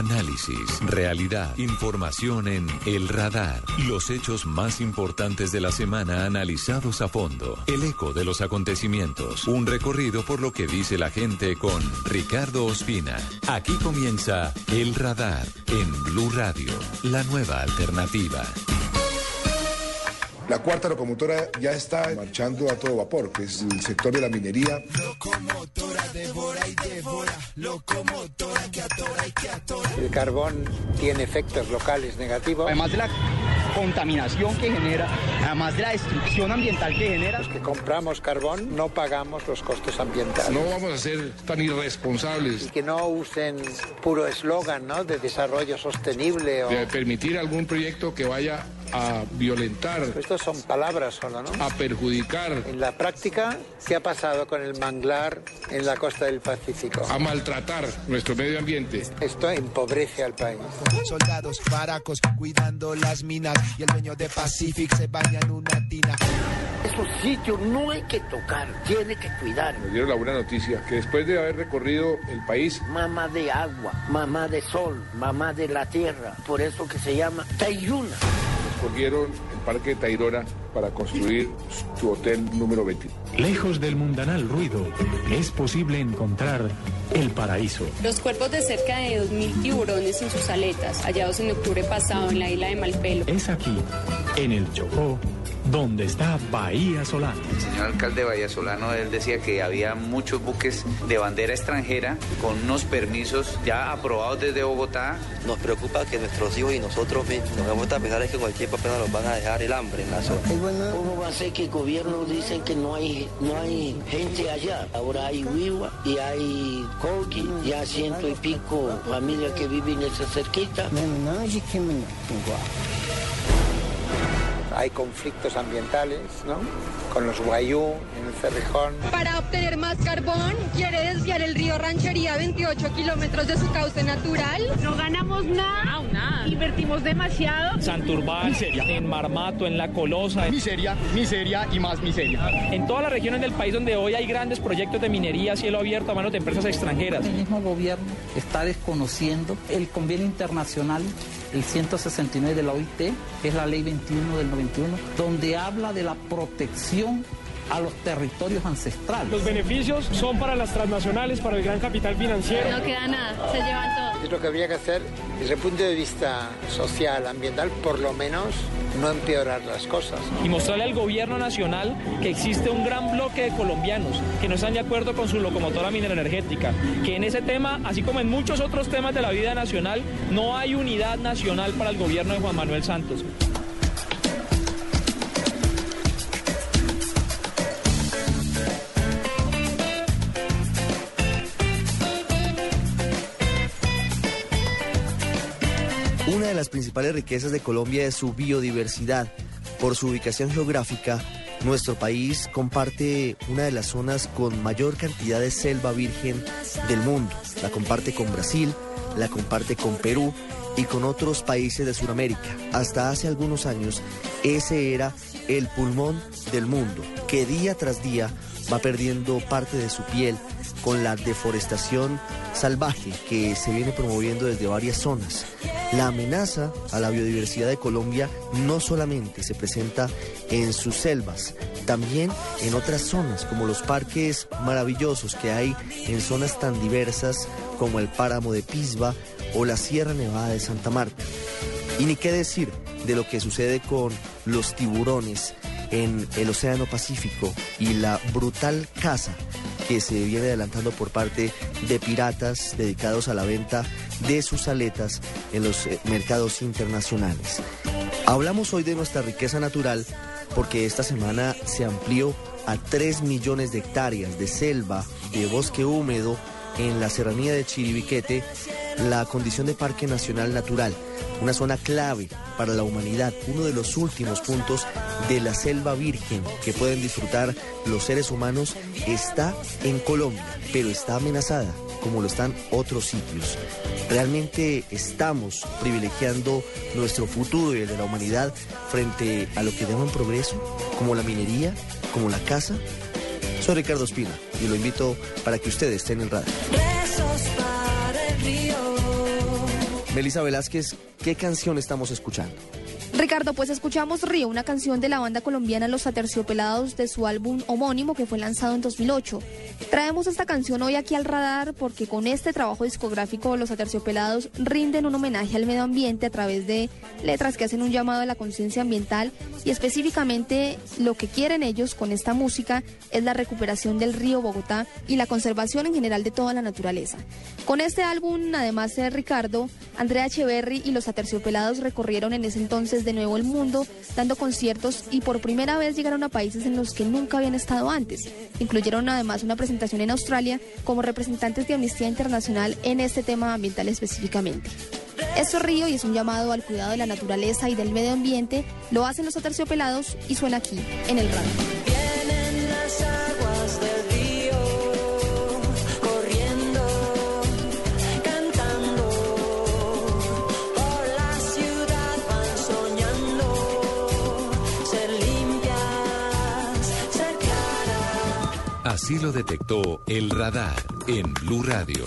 Análisis, realidad, información en El Radar. Los hechos más importantes de la semana analizados a fondo. El eco de los acontecimientos. Un recorrido por lo que dice la gente con Ricardo Ospina. Aquí comienza El Radar en Blue Radio, la nueva alternativa. La cuarta locomotora ya está marchando a todo vapor, que es el sector de la minería. Devora y devora, locomotora que atora y que atora. El carbón tiene efectos locales negativos. Además de la contaminación que genera, además de la destrucción ambiental que genera. Los que compramos carbón no pagamos los costos ambientales. No vamos a ser tan irresponsables. Y que no usen puro eslogan ¿no? de desarrollo sostenible. O... De permitir algún proyecto que vaya a violentar. Estos son palabras solo, ¿no? A perjudicar. En la práctica, ¿qué ha pasado con el manglar en la costa del Pacífico? A maltratar nuestro medio ambiente. Esto empobrece al país. Soldados baracos cuidando las minas y el dueño de Pacific se baña en una tina. Esos sitios no hay que tocar, tiene que cuidar. Nos dieron la buena noticia que después de haber recorrido el país. Mamá de agua, mamá de sol, mamá de la tierra, por eso que se llama Tayuna escogieron el Parque de Tayrona para construir su hotel número 20. Lejos del mundanal ruido, es posible encontrar el paraíso. Los cuerpos de cerca de 2.000 tiburones en sus aletas, hallados en octubre pasado en la isla de Malpelo. Es aquí, en el Chocó, donde está Bahía Solano. El señor alcalde de Bahía Solano, él decía que había muchos buques de bandera extranjera con unos permisos ya aprobados desde Bogotá. Nos preocupa que nuestros hijos y nosotros nos vamos a pensar que cualquier papel nos van a dejar el hambre en la zona. ¿Cómo va a ser que el gobierno dice que no hay, no hay gente allá? Ahora hay Wiwa y hay Colqui, ya ciento y pico familias que viven en esa cerquita. Hay conflictos ambientales, ¿no? Con los guayú en el Cerrijón. Para obtener más carbón, quiere desviar el río Ranchería 28 kilómetros de su cauce natural. No ganamos nada. nada. Invertimos demasiado. Santurbán, miseria. En Marmato, en La Colosa. Miseria, miseria y más miseria. En todas las regiones del país donde hoy hay grandes proyectos de minería a cielo abierto a manos de empresas extranjeras. El mismo gobierno está desconociendo el convenio internacional, el 169 de la OIT, que es la ley 21 del 91, donde habla de la protección a los territorios ancestrales. Los beneficios son para las transnacionales, para el gran capital financiero. No queda nada, se llevan todo. Es lo que habría que hacer desde el punto de vista social, ambiental, por lo menos no empeorar las cosas. Y mostrarle al gobierno nacional que existe un gran bloque de colombianos que no están de acuerdo con su locomotora minera energética, que en ese tema, así como en muchos otros temas de la vida nacional, no hay unidad nacional para el gobierno de Juan Manuel Santos. De las principales riquezas de Colombia es su biodiversidad. Por su ubicación geográfica, nuestro país comparte una de las zonas con mayor cantidad de selva virgen del mundo. La comparte con Brasil, la comparte con Perú y con otros países de Sudamérica. Hasta hace algunos años, ese era el pulmón del mundo, que día tras día va perdiendo parte de su piel con la deforestación salvaje que se viene promoviendo desde varias zonas. La amenaza a la biodiversidad de Colombia no solamente se presenta en sus selvas, también en otras zonas como los parques maravillosos que hay en zonas tan diversas como el páramo de Pisba o la Sierra Nevada de Santa Marta. Y ni qué decir de lo que sucede con los tiburones en el Océano Pacífico y la brutal caza que se viene adelantando por parte de piratas dedicados a la venta de sus aletas en los eh, mercados internacionales. Hablamos hoy de nuestra riqueza natural porque esta semana se amplió a 3 millones de hectáreas de selva, de bosque húmedo en la serranía de Chiribiquete, la condición de Parque Nacional Natural, una zona clave para la humanidad, uno de los últimos puntos de la selva virgen que pueden disfrutar los seres humanos, está en Colombia, pero está amenazada como lo están otros sitios. ¿Realmente estamos privilegiando nuestro futuro y el de la humanidad frente a lo que llaman progreso, como la minería, como la casa? Soy Ricardo Espina y lo invito para que ustedes estén en el radar. Besos para el río. Melissa Velázquez, ¿qué canción estamos escuchando? Ricardo, pues escuchamos Río, una canción de la banda colombiana Los Aterciopelados de su álbum homónimo que fue lanzado en 2008. Traemos esta canción hoy aquí al radar porque con este trabajo discográfico Los Aterciopelados rinden un homenaje al medio ambiente a través de letras que hacen un llamado a la conciencia ambiental y específicamente lo que quieren ellos con esta música es la recuperación del río Bogotá y la conservación en general de toda la naturaleza. Con este álbum, además de Ricardo, Andrea Echeverry y Los Aterciopelados recorrieron en ese entonces de nuevo el mundo, dando conciertos y por primera vez llegaron a países en los que nunca habían estado antes. Incluyeron además una presentación en Australia como representantes de Amnistía Internacional en este tema ambiental específicamente. Esto es Río y es un llamado al cuidado de la naturaleza y del medio ambiente. Lo hacen los aterciopelados y suena aquí, en el radio. Así lo detectó el radar en Blue Radio.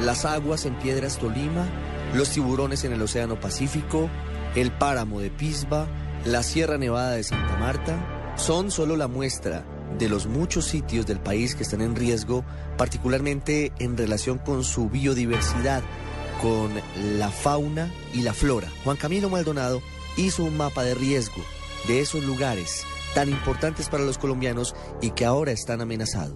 Las aguas en Piedras Tolima, los tiburones en el Océano Pacífico, el páramo de Pisba, la Sierra Nevada de Santa Marta, son solo la muestra de los muchos sitios del país que están en riesgo, particularmente en relación con su biodiversidad, con la fauna y la flora. Juan Camilo Maldonado hizo un mapa de riesgo de esos lugares tan importantes para los colombianos y que ahora están amenazados.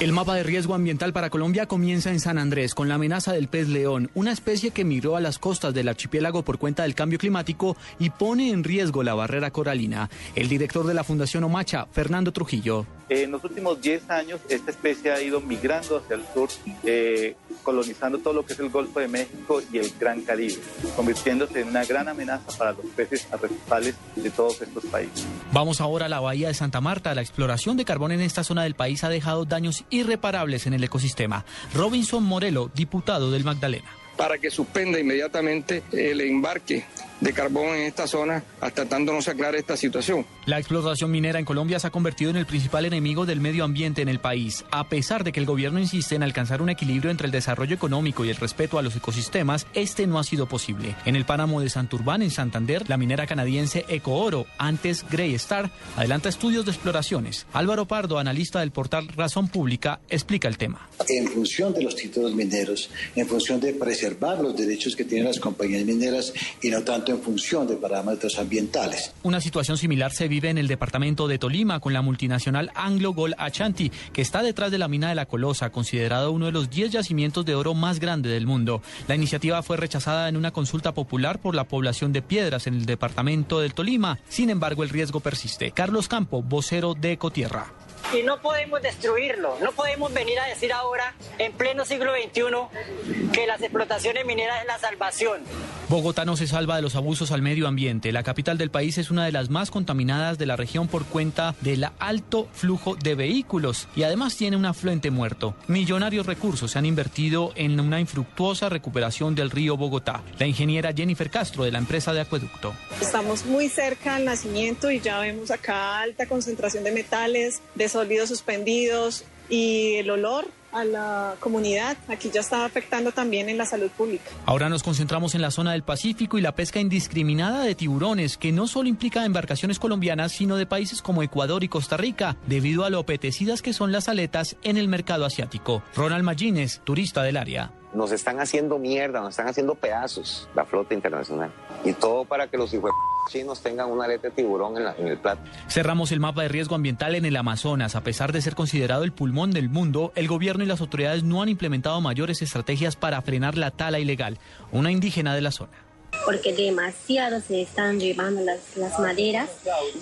El mapa de riesgo ambiental para Colombia comienza en San Andrés con la amenaza del pez león, una especie que migró a las costas del archipiélago por cuenta del cambio climático y pone en riesgo la barrera coralina. El director de la Fundación Omacha, Fernando Trujillo. En los últimos 10 años, esta especie ha ido migrando hacia el sur, eh, colonizando todo lo que es el Golfo de México y el Gran Caribe, convirtiéndose en una gran amenaza para los peces arrecifales de todos estos países. Vamos ahora a la bahía de Santa Marta. La exploración de carbón en esta zona del país ha dejado daños irreparables en el ecosistema. Robinson Morelo, diputado del Magdalena. Para que suspenda inmediatamente el embarque de carbón en esta zona hasta tanto no se aclare esta situación. La explotación minera en Colombia se ha convertido en el principal enemigo del medio ambiente en el país. A pesar de que el gobierno insiste en alcanzar un equilibrio entre el desarrollo económico y el respeto a los ecosistemas, este no ha sido posible. En el páramo de Santurbán, en Santander, la minera canadiense Ecooro, antes Grey Star, adelanta estudios de exploraciones. Álvaro Pardo, analista del portal Razón Pública, explica el tema. En función de los títulos mineros, en función de preservar los derechos que tienen las compañías mineras y no tanto en función de parámetros ambientales. Una situación similar se vive en el departamento de Tolima con la multinacional Anglo Gold Ashanti, que está detrás de la mina de la Colosa, considerado uno de los 10 yacimientos de oro más grandes del mundo. La iniciativa fue rechazada en una consulta popular por la población de Piedras en el departamento del Tolima. Sin embargo, el riesgo persiste. Carlos Campo, vocero de Ecotierra y no podemos destruirlo. No podemos venir a decir ahora, en pleno siglo XXI, que las explotaciones mineras es la salvación. Bogotá no se salva de los abusos al medio ambiente. La capital del país es una de las más contaminadas de la región por cuenta del alto flujo de vehículos y además tiene un afluente muerto. Millonarios recursos se han invertido en una infructuosa recuperación del río Bogotá. La ingeniera Jennifer Castro de la empresa de acueducto. Estamos muy cerca al nacimiento y ya vemos acá alta concentración de metales, de sólidos suspendidos y el olor a la comunidad. Aquí ya está afectando también en la salud pública. Ahora nos concentramos en la zona del Pacífico y la pesca indiscriminada de tiburones, que no solo implica embarcaciones colombianas, sino de países como Ecuador y Costa Rica, debido a lo apetecidas que son las aletas en el mercado asiático. Ronald Magines, turista del área nos están haciendo mierda, nos están haciendo pedazos la flota internacional. Y todo para que los hijos chinos tengan una aleta de tiburón en, en, el plato. Cerramos el mapa de riesgo ambiental en el Amazonas. A pesar de ser considerado el pulmón del mundo, el gobierno y las autoridades no han implementado mayores estrategias para frenar la tala ilegal. Una indígena de la zona porque demasiado se están llevando las, maderas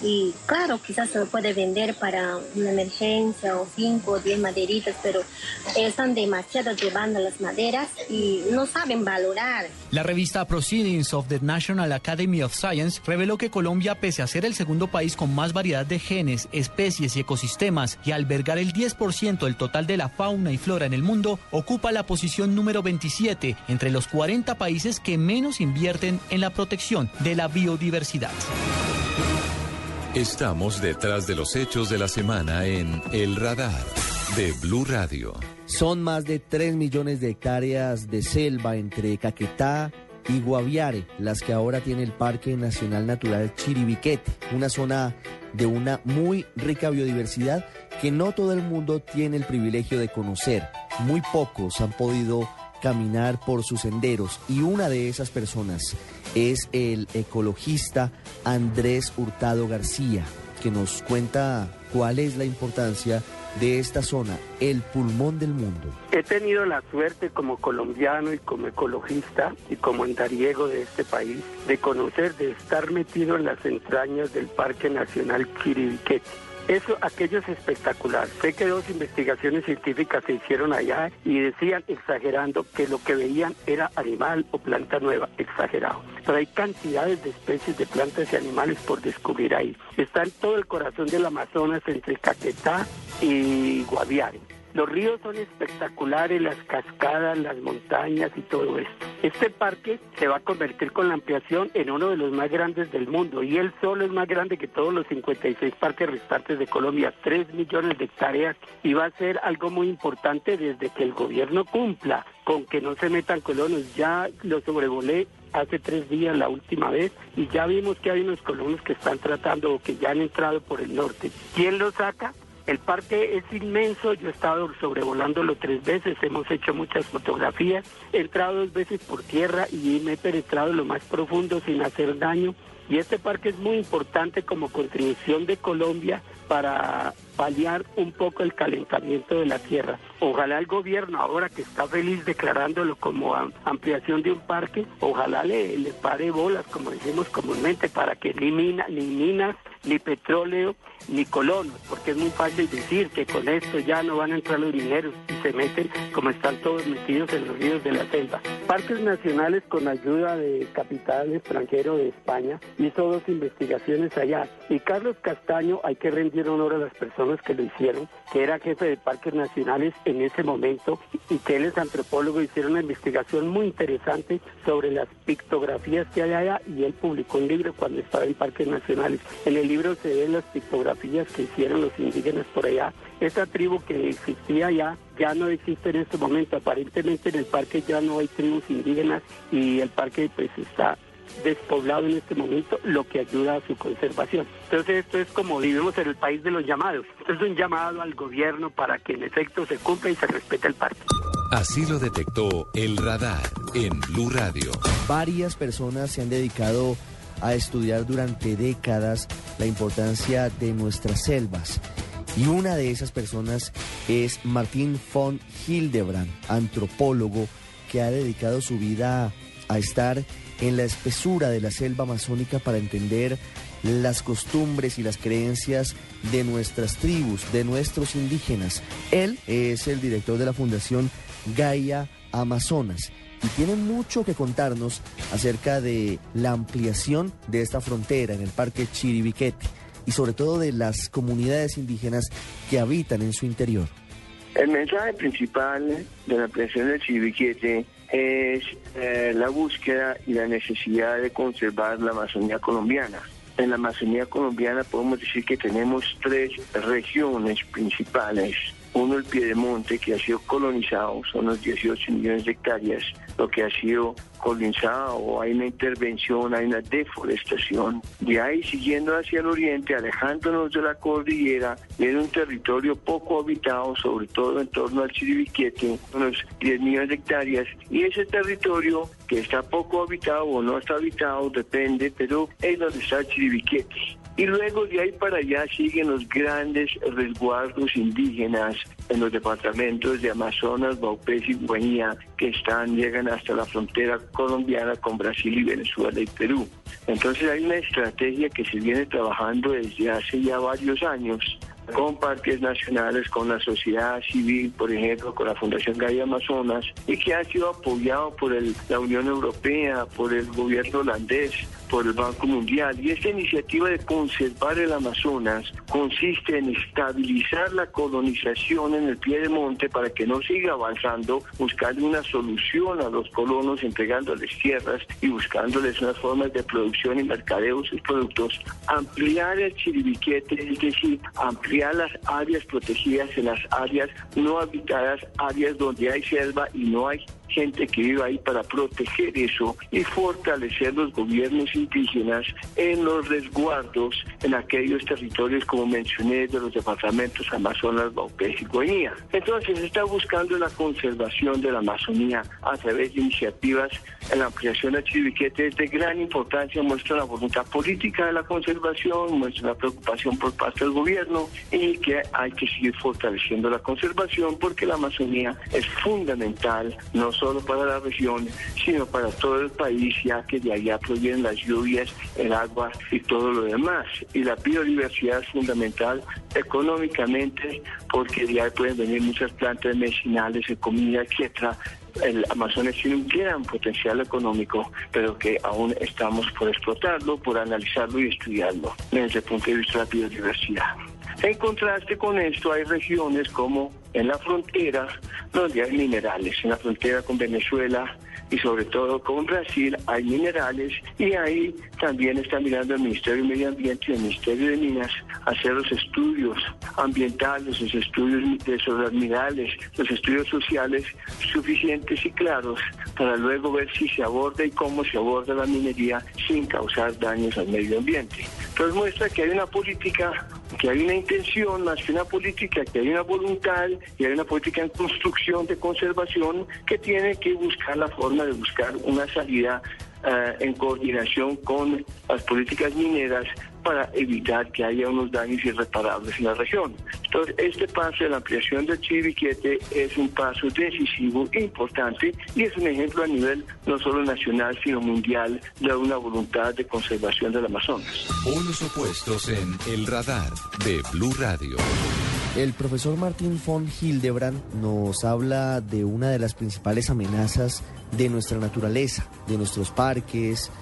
y claro, quizás se puede vender para una emergencia o cinco o diez maderitas, pero están demasiado llevando las maderas y no saben valorar. La revista Proceedings of the National Academy of Science reveló que Colombia, pese a ser el segundo país con más variedad de genes, especies y ecosistemas y albergar el 10% del total de la fauna y flora en el mundo, ocupa la posición número 27 entre los 40 países que menos invierten en la protección de la biodiversidad. Estamos detrás de los hechos de la semana en El Radar. de Blue Radio. Son más de 3 millones de hectáreas de selva entre Caquetá y Guaviare, las que ahora tiene el Parque Nacional Natural Chiribiquete, una zona de una muy rica biodiversidad que no todo el mundo tiene el privilegio de conocer. Muy pocos han podido caminar por sus senderos y una de esas personas es el ecologista Andrés Hurtado García, que nos cuenta cuál es la importancia de esta zona, el pulmón del mundo. He tenido la suerte como colombiano y como ecologista y como andariego de este país de conocer, de estar metido en las entrañas del Parque Nacional Chiribiquete eso, aquello es espectacular. Sé que dos investigaciones científicas se hicieron allá y decían, exagerando, que lo que veían era animal o planta nueva, exagerado. Pero hay cantidades de especies de plantas y animales por descubrir ahí. Está en todo el corazón del Amazonas, entre Caquetá y Guaviare. Los ríos son espectaculares, las cascadas, las montañas y todo esto. Este parque se va a convertir con la ampliación en uno de los más grandes del mundo y él solo es más grande que todos los 56 parques restantes de Colombia, 3 millones de hectáreas y va a ser algo muy importante desde que el gobierno cumpla con que no se metan colonos. Ya lo sobrevolé hace tres días la última vez y ya vimos que hay unos colonos que están tratando o que ya han entrado por el norte. ¿Quién lo saca? El parque es inmenso, yo he estado sobrevolándolo tres veces, hemos hecho muchas fotografías, he entrado dos veces por tierra y me he penetrado lo más profundo sin hacer daño. Y este parque es muy importante como contribución de Colombia para paliar un poco el calentamiento de la tierra. Ojalá el gobierno, ahora que está feliz declarándolo como ampliación de un parque, ojalá le, le pare bolas, como decimos comúnmente, para que ni, ni minas, ni petróleo, ni colonos, porque es muy fácil decir que con esto ya no van a entrar los dineros y se meten como están todos metidos en los ríos de la selva. Parques nacionales con ayuda de capital extranjero de España hizo dos investigaciones allá y Carlos Castaño, hay que rendir honor a las personas que lo hicieron, que era jefe de parques nacionales en ese momento y que él es antropólogo, hicieron una investigación muy interesante sobre las pictografías que hay allá y él publicó un libro cuando estaba en parques nacionales. En el libro se ven las pictografías que hicieron los indígenas por allá. Esa tribu que existía allá ya no existe en este momento. Aparentemente en el parque ya no hay tribus indígenas y el parque pues está despoblado en este momento, lo que ayuda a su conservación. Entonces esto es como vivimos en el país de los llamados. Esto es un llamado al gobierno para que en efecto se cumpla y se respete el parque. Así lo detectó el radar en Blue Radio. Varias personas se han dedicado a estudiar durante décadas la importancia de nuestras selvas. Y una de esas personas es Martín von Hildebrand, antropólogo que ha dedicado su vida a estar en la espesura de la selva amazónica para entender las costumbres y las creencias de nuestras tribus, de nuestros indígenas. Él es el director de la Fundación Gaia Amazonas y tiene mucho que contarnos acerca de la ampliación de esta frontera en el Parque Chiribiquete y sobre todo de las comunidades indígenas que habitan en su interior. El mensaje principal de la ampliación del Chiribiquete es eh, la búsqueda y la necesidad de conservar la Amazonía colombiana. En la Amazonía colombiana podemos decir que tenemos tres regiones principales uno, el Piedemonte, que ha sido colonizado, son los 18 millones de hectáreas, lo que ha sido colonizado, hay una intervención, hay una deforestación. De ahí, siguiendo hacia el oriente, alejándonos de la cordillera, viene un territorio poco habitado, sobre todo en torno al Chiribiquete, unos 10 millones de hectáreas, y ese territorio que está poco habitado o no está habitado, depende, pero es donde está Chiribiquete. Y luego de ahí para allá siguen los grandes resguardos indígenas en los departamentos de Amazonas, Baupés y Guainía, que están, llegan hasta la frontera colombiana con Brasil y Venezuela y Perú. Entonces hay una estrategia que se viene trabajando desde hace ya varios años con parques nacionales, con la sociedad civil, por ejemplo, con la Fundación Gaia Amazonas, y que ha sido apoyado por la Unión Europea, por el gobierno holandés, por el Banco Mundial. Y esta iniciativa de conservar el Amazonas consiste en estabilizar la colonización en el pie de monte para que no siga avanzando, buscando una solución a los colonos, entregándoles tierras y buscándoles unas formas de producción y mercadeo de sus productos, ampliar el chiribiquete, es decir, ampliar ampliar las áreas protegidas en las áreas no habitadas, áreas donde hay selva y no hay gente que vive ahí para proteger eso y fortalecer los gobiernos indígenas en los resguardos en aquellos territorios, como mencioné, de los departamentos Amazonas, Baupés y Guainía. Entonces se está buscando la conservación de la Amazonía a través de iniciativas en la ampliación de Chiribiquete de gran importancia, muestra la voluntad política de la conservación, muestra la preocupación por parte del gobierno y que hay que seguir fortaleciendo la conservación porque la Amazonía es fundamental, no solo para la región, sino para todo el país, ya que de allá provienen las lluvias, el agua y todo lo demás. Y la biodiversidad es fundamental económicamente, porque de ahí pueden venir muchas plantas medicinales, de comida, etcétera. El Amazonas tiene un gran potencial económico, pero que aún estamos por explotarlo, por analizarlo y estudiarlo desde el punto de vista de la biodiversidad. En contraste con esto, hay regiones como en la frontera, donde hay minerales, en la frontera con Venezuela y sobre todo con Brasil hay minerales y ahí también está mirando el Ministerio de Medio Ambiente y el Ministerio de Minas hacer los estudios ambientales, los estudios de esos minerales, los estudios sociales suficientes y claros para luego ver si se aborda y cómo se aborda la minería sin causar daños al medio ambiente. Entonces muestra que hay una política que hay una intención más que una política, que hay una voluntad y hay una política en construcción de conservación que tiene que buscar la forma de buscar una salida eh, en coordinación con las políticas mineras para evitar que haya unos daños irreparables en la región. Entonces, este paso de la ampliación del Chiribiquete es un paso decisivo, importante, y es un ejemplo a nivel no solo nacional, sino mundial de una voluntad de conservación del Amazonas. Polos opuestos en El Radar de Blue Radio. El profesor Martín von Hildebrand nos habla de una de las principales amenazas de nuestra naturaleza, de nuestros parques,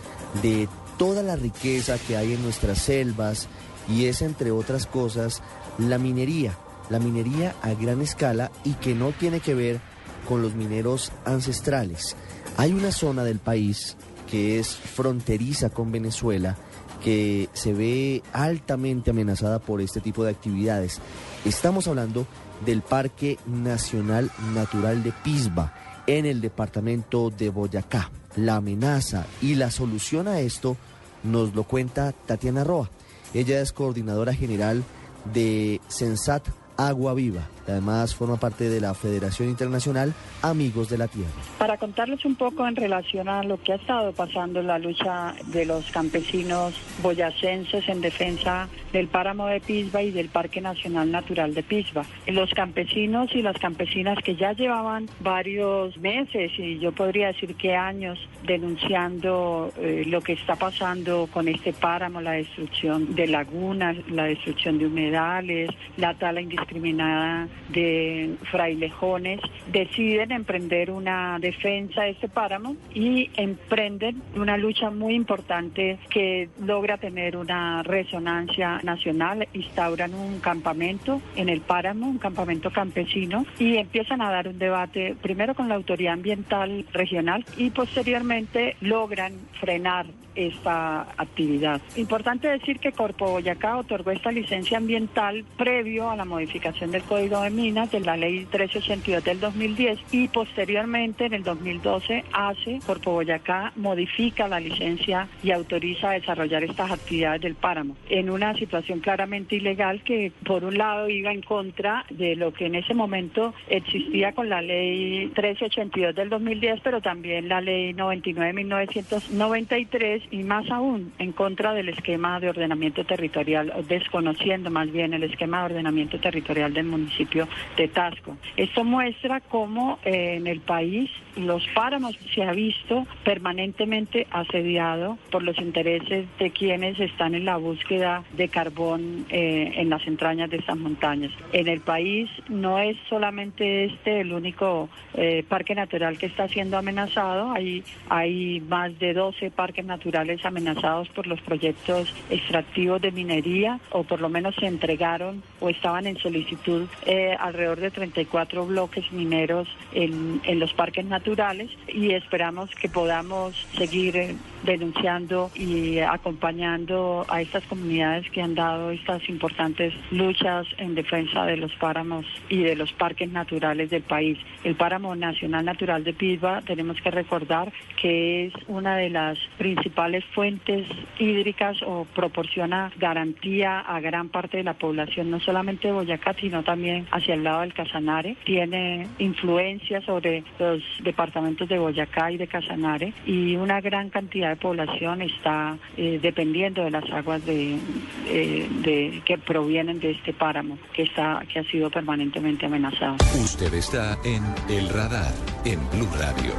de toda la riqueza que hay en nuestras selvas y es, entre otras cosas, la minería, la minería a gran escala y que no tiene que ver con los mineros ancestrales. Hay una zona del país que es fronteriza con Venezuela, que se ve altamente amenazada por este tipo de actividades. Estamos hablando del Parque Nacional Natural de Pisba, en el departamento de Boyacá. La amenaza y la solución a esto nos lo cuenta Tatiana Roa. Ella es coordinadora general de Sensat Agua Viva. Además forma parte de la Federación Internacional Amigos de la Tierra. Para contarles un poco en relación a lo que ha estado pasando en la lucha de los campesinos boyacenses en defensa del páramo de Pisba y del Parque Nacional Natural de Pisba. Los campesinos y las campesinas que ya llevaban varios meses y yo podría decir que años denunciando eh, lo que está pasando con este páramo, la destrucción de lagunas, la destrucción de humedales, la tala indiscriminada de frailejones, deciden emprender una defensa de este páramo y emprenden una lucha muy importante que logra tener una resonancia nacional, instauran un campamento en el páramo, un campamento campesino y empiezan a dar un debate primero con la autoridad ambiental regional y posteriormente logran frenar esta actividad. Importante decir que Corpo Boyacá otorgó esta licencia ambiental previo a la modificación del Código de Minas de la Ley 382 del 2010 y posteriormente en el 2012 hace Corpo Boyacá modifica la licencia y autoriza a desarrollar estas actividades del páramo en una situación claramente ilegal que por un lado iba en contra de lo que en ese momento existía con la Ley 1382 del 2010 pero también la Ley 99 1993 y más aún en contra del esquema de ordenamiento territorial, desconociendo más bien el esquema de ordenamiento territorial del municipio de Tasco. Esto muestra cómo eh, en el país los páramos se ha visto permanentemente asediado por los intereses de quienes están en la búsqueda de carbón eh, en las entrañas de estas montañas. En el país no es solamente este el único eh, parque natural que está siendo amenazado, hay, hay más de 12 parques naturales amenazados por los proyectos extractivos de minería o por lo menos se entregaron o estaban en solicitud eh, alrededor de 34 bloques mineros en, en, los parques naturales y esperamos que podamos seguir eh, denunciando y acompañando a estas comunidades que han dado estas importantes luchas en defensa de los páramos y de los parques naturales del país. El páramo nacional natural de Pisba tenemos que recordar que es una de las principales fuentes hídricas o proporciona garantía a gran parte de la población, no solamente de Boyacá, sino también hacia el lado del Casanare. Tiene influencia sobre los departamentos de Boyacá y de Casanare y una gran cantidad de población está eh, dependiendo de las aguas de, eh, de, que provienen de este páramo que está que ha sido permanentemente amenazado. Usted está en El Radar en Blue Radio.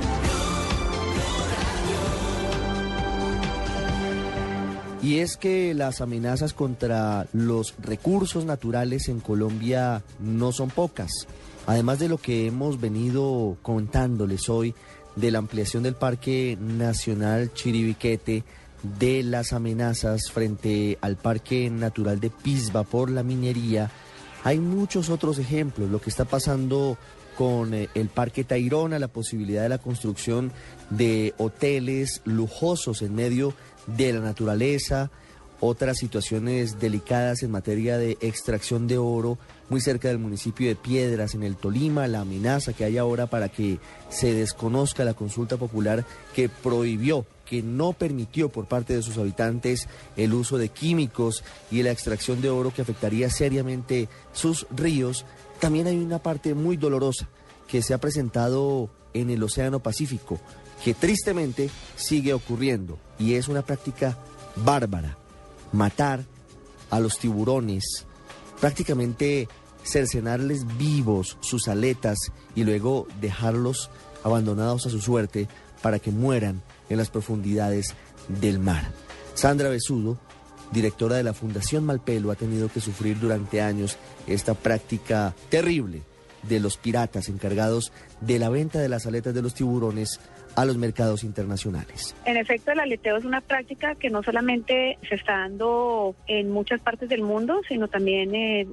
Y es que las amenazas contra los recursos naturales en Colombia no son pocas. Además de lo que hemos venido contándoles hoy de la ampliación del Parque Nacional Chiribiquete, de las amenazas frente al Parque Natural de Pisba por la minería, hay muchos otros ejemplos. Lo que está pasando con eh, el Parque Tairona, la posibilidad de la construcción de hoteles lujosos en medio de la naturaleza, otras situaciones delicadas en materia de extracción de oro muy cerca del municipio de Piedras, en el Tolima, la amenaza que hay ahora para que se desconozca la consulta popular que prohibió, que no permitió por parte de sus habitantes el uso de químicos y la extracción de oro que afectaría seriamente sus ríos, también hay una parte muy dolorosa que se ha presentado en el Océano Pacífico, que tristemente sigue ocurriendo y es una práctica bárbara. Matar a los tiburones, prácticamente cercenarles vivos sus aletas y luego dejarlos abandonados a su suerte para que mueran en las profundidades del mar. Sandra Besudo, directora de la Fundación Malpelo, ha tenido que sufrir durante años esta práctica terrible de los piratas encargados de la venta de las aletas de los tiburones a los mercados internacionales. En efecto, el aleteo es una práctica que no solamente se está dando en muchas partes del mundo, sino también eh,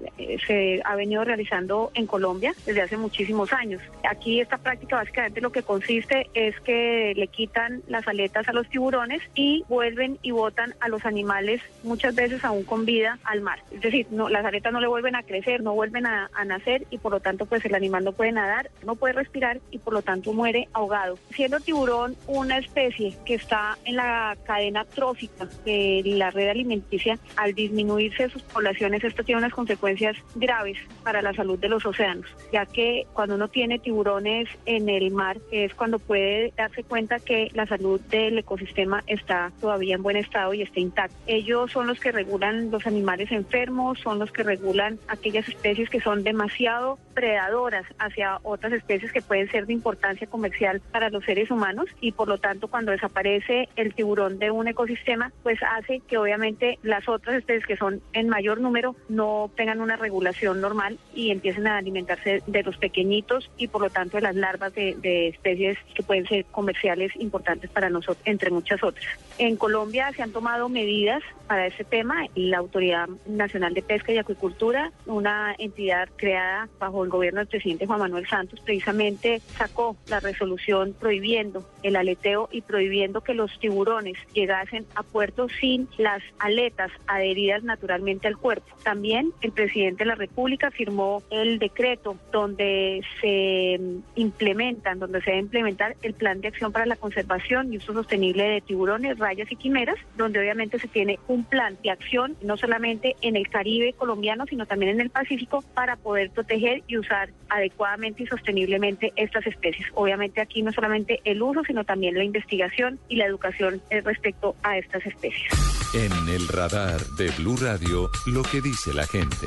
se ha venido realizando en Colombia desde hace muchísimos años. Aquí esta práctica básicamente lo que consiste es que le quitan las aletas a los tiburones y vuelven y botan a los animales muchas veces aún con vida al mar. Es decir, no, las aletas no le vuelven a crecer, no vuelven a, a nacer y por lo tanto pues el animal no puede nadar, no puede respirar y por lo tanto muere ahogado. Siendo tiburón tiburón una especie que está en la cadena trófica de la red alimenticia. Al disminuirse sus poblaciones, esto tiene unas consecuencias graves para la salud de los océanos, ya que cuando uno tiene tiburones en el mar, es cuando puede darse cuenta que la salud del ecosistema está todavía en buen estado y está intacta. Ellos son los que regulan los animales enfermos, son los que regulan aquellas especies que son demasiado predadoras hacia otras especies que pueden ser de importancia comercial para los seres humanos y por lo tanto cuando desaparece el tiburón de un ecosistema, pues hace que obviamente las otras especies que son en mayor número no tengan una regulación normal y empiecen a alimentarse de los pequeñitos y por lo tanto de las larvas de, de especies que pueden ser comerciales importantes para nosotros, entre muchas otras. En Colombia se han tomado medidas para ese tema. La Autoridad Nacional de Pesca y Acuicultura, una entidad creada bajo el gobierno del presidente Juan Manuel Santos, precisamente sacó la resolución prohibiendo el aleteo y prohibiendo que los tiburones llegasen a puerto sin las aletas adheridas naturalmente al cuerpo. También el presidente de la República firmó el decreto donde se implementan, donde se debe implementar el plan de acción para la conservación y uso sostenible de tiburones, rayas y quimeras, donde obviamente se tiene un plan de acción no solamente en el Caribe colombiano, sino también en el Pacífico para poder proteger y usar adecuadamente y sosteniblemente estas especies. Obviamente aquí no solamente el uso, sino también la investigación y la educación respecto a estas especies. En el radar de Blue Radio, lo que dice la gente.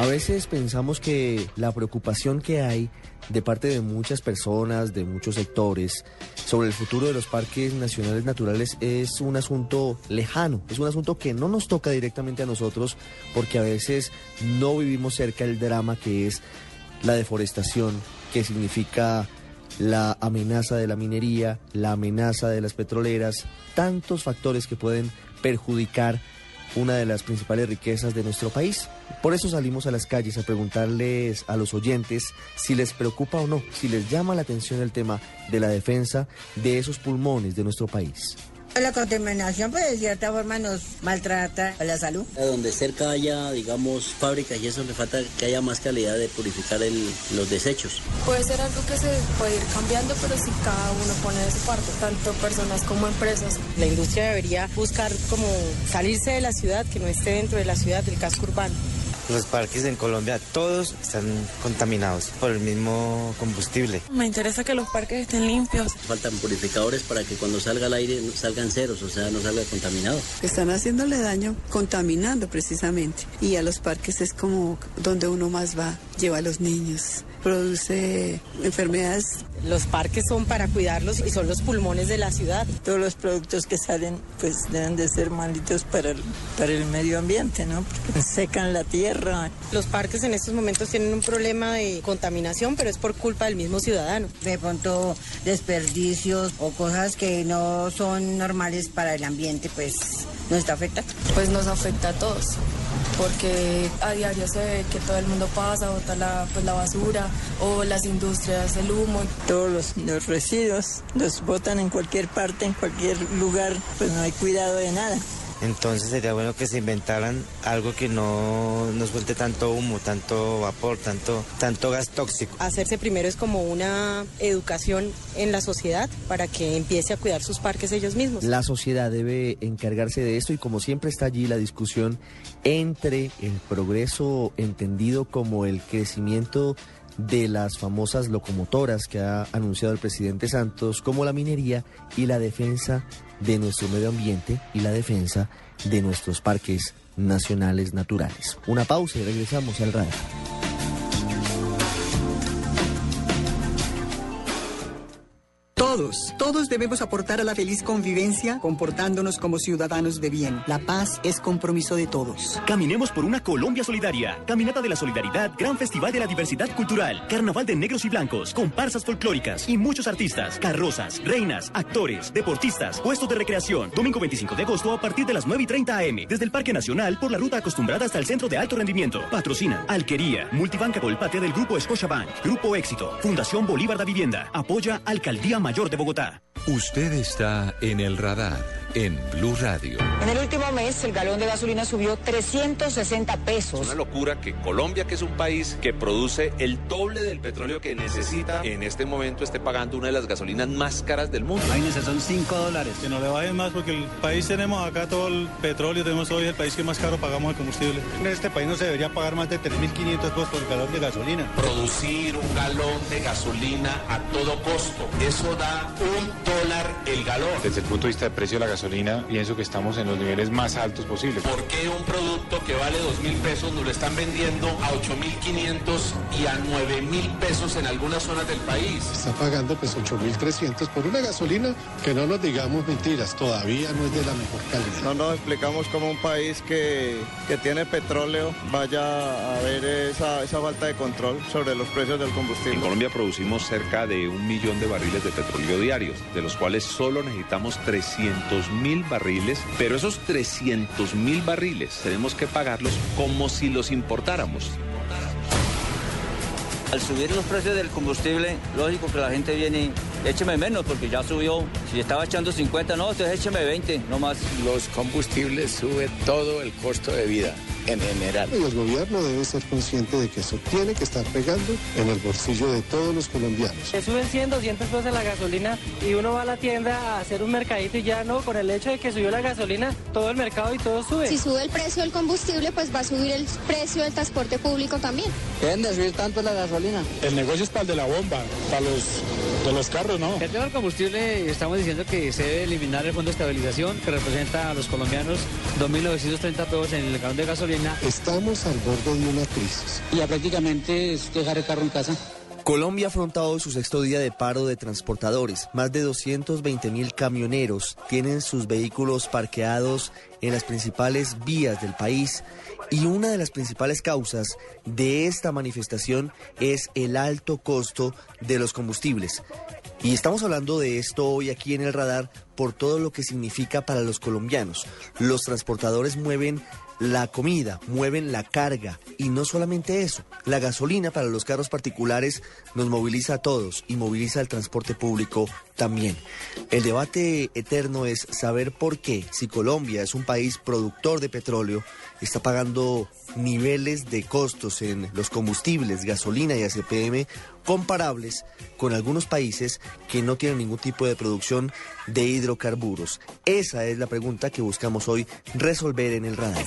A veces pensamos que la preocupación que hay de parte de muchas personas, de muchos sectores, sobre el futuro de los parques nacionales naturales es un asunto lejano, es un asunto que no nos toca directamente a nosotros porque a veces no vivimos cerca del drama que es la deforestación, que significa la amenaza de la minería, la amenaza de las petroleras, tantos factores que pueden perjudicar una de las principales riquezas de nuestro país. Por eso salimos a las calles a preguntarles a los oyentes si les preocupa o no, si les llama la atención el tema de la defensa de esos pulmones de nuestro país. La contaminación, pues de cierta forma nos maltrata a la salud. A donde cerca haya, digamos, fábricas y eso le falta que haya más calidad de purificar el, los desechos. Puede ser algo que se puede ir cambiando, pero si cada uno pone de su parte, tanto personas como empresas. La industria debería buscar como salirse de la ciudad, que no esté dentro de la ciudad, del casco urbano. Los parques en Colombia todos están contaminados por el mismo combustible. Me interesa que los parques estén limpios. Faltan purificadores para que cuando salga al aire salgan ceros, o sea, no salga contaminado. Están haciéndole daño contaminando precisamente. Y a los parques es como donde uno más va, lleva a los niños produce enfermedades. Los parques son para cuidarlos y son los pulmones de la ciudad. Todos los productos que salen pues deben de ser malitos para el, para el medio ambiente, ¿no? Porque secan la tierra. Los parques en estos momentos tienen un problema de contaminación, pero es por culpa del mismo ciudadano. De pronto desperdicios o cosas que no son normales para el ambiente, pues nos está afectando. Pues nos afecta a todos porque a diario se ve que todo el mundo pasa, bota la, pues, la basura o las industrias, el humo. Todos los, los residuos los botan en cualquier parte, en cualquier lugar, pues no hay cuidado de nada. Entonces sería bueno que se inventaran algo que no nos suelte tanto humo, tanto vapor, tanto, tanto gas tóxico. Hacerse primero es como una educación en la sociedad para que empiece a cuidar sus parques ellos mismos. La sociedad debe encargarse de esto y como siempre está allí la discusión entre el progreso entendido como el crecimiento de las famosas locomotoras que ha anunciado el presidente Santos, como la minería y la defensa de nuestro medio ambiente y la defensa de nuestros parques nacionales naturales. Una pausa y regresamos al radar. Todos, todos debemos aportar a la feliz convivencia comportándonos como ciudadanos de bien. La paz es compromiso de todos. Caminemos por una Colombia solidaria. Caminata de la Solidaridad, Gran Festival de la Diversidad Cultural, Carnaval de Negros y Blancos, comparsas folclóricas y muchos artistas, carrozas, reinas, actores, deportistas, puestos de recreación. Domingo 25 de agosto a partir de las 9 y 30 am, desde el Parque Nacional por la ruta acostumbrada hasta el Centro de Alto Rendimiento. Patrocina Alquería, Multibanca Colpatria del Grupo Scotiabank, Grupo Éxito, Fundación Bolívar da Vivienda, apoya Alcaldía Mayor de Bogotá. Usted está en el radar en Blue Radio. En el último mes, el galón de gasolina subió 360 pesos. Es una locura que Colombia, que es un país que produce el doble del petróleo que necesita, en este momento esté pagando una de las gasolinas más caras del mundo. Ahí son 5 dólares. Que no le bajen más porque el país tenemos acá todo el petróleo, tenemos hoy el país que más caro pagamos el combustible. En este país no se debería pagar más de 3.500 pesos por galón de gasolina. Producir un galón de gasolina a todo costo, eso da un dólar el galón. Desde el punto de vista de precio de la gasolina, pienso que estamos en los niveles más altos posibles. ¿Por qué un producto que vale 2 mil pesos nos lo están vendiendo a 8 mil 500 y a 9 mil pesos en algunas zonas del país? Está pagando pues 8 mil 300 por una gasolina que no nos digamos mentiras, todavía no es de la mejor calidad. No nos explicamos cómo un país que, que tiene petróleo vaya a ver esa, esa falta de control sobre los precios del combustible. En Colombia producimos cerca de un millón de barriles de petróleo diarios, de los cuales solo necesitamos 300 mil barriles, pero esos 300 mil barriles tenemos que pagarlos como si los importáramos. Al subir los precios del combustible, lógico que la gente viene, écheme menos porque ya subió. Si estaba echando 50, no, entonces écheme 20, no más. Los combustibles suben todo el costo de vida en general. Y el gobierno debe ser consciente de que eso tiene que estar pegando en el bolsillo de todos los colombianos. Se suben 100, 200 pesos la gasolina y uno va a la tienda a hacer un mercadito y ya no, con el hecho de que subió la gasolina, todo el mercado y todo sube. Si sube el precio del combustible, pues va a subir el precio del transporte público también. ¿Deben de subir tanto la gasolina? El negocio es para el de la bomba, para los de los carros, ¿no? El tema del combustible, estamos diciendo que se debe eliminar el fondo de estabilización que representa a los colombianos 2.930 pesos en el galón de gasolina Estamos al borde de una crisis. Y ya prácticamente es dejar el carro en casa. Colombia ha afrontado su sexto día de paro de transportadores. Más de 220 mil camioneros tienen sus vehículos parqueados en las principales vías del país y una de las principales causas de esta manifestación es el alto costo de los combustibles. Y estamos hablando de esto hoy aquí en el radar por todo lo que significa para los colombianos. Los transportadores mueven la comida, mueven la carga y no solamente eso, la gasolina para los carros particulares nos moviliza a todos y moviliza el transporte público también. El debate eterno es saber por qué, si Colombia es un país productor de petróleo, está pagando niveles de costos en los combustibles, gasolina y ACPM comparables con algunos países que no tienen ningún tipo de producción de hidrocarburos. Esa es la pregunta que buscamos hoy resolver en el radar.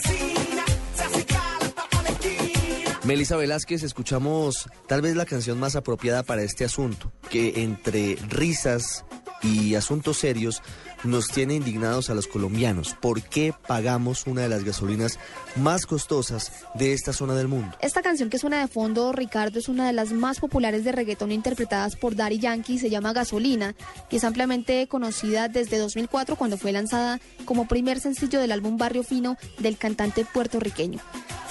Melissa Velázquez, escuchamos tal vez la canción más apropiada para este asunto, que entre risas y asuntos serios nos tiene indignados a los colombianos. ¿Por qué pagamos una de las gasolinas más costosas de esta zona del mundo? Esta canción que suena de fondo, Ricardo, es una de las más populares de reggaetón interpretadas por Daddy Yankee, se llama Gasolina, y es ampliamente conocida desde 2004 cuando fue lanzada como primer sencillo del álbum Barrio Fino del cantante puertorriqueño.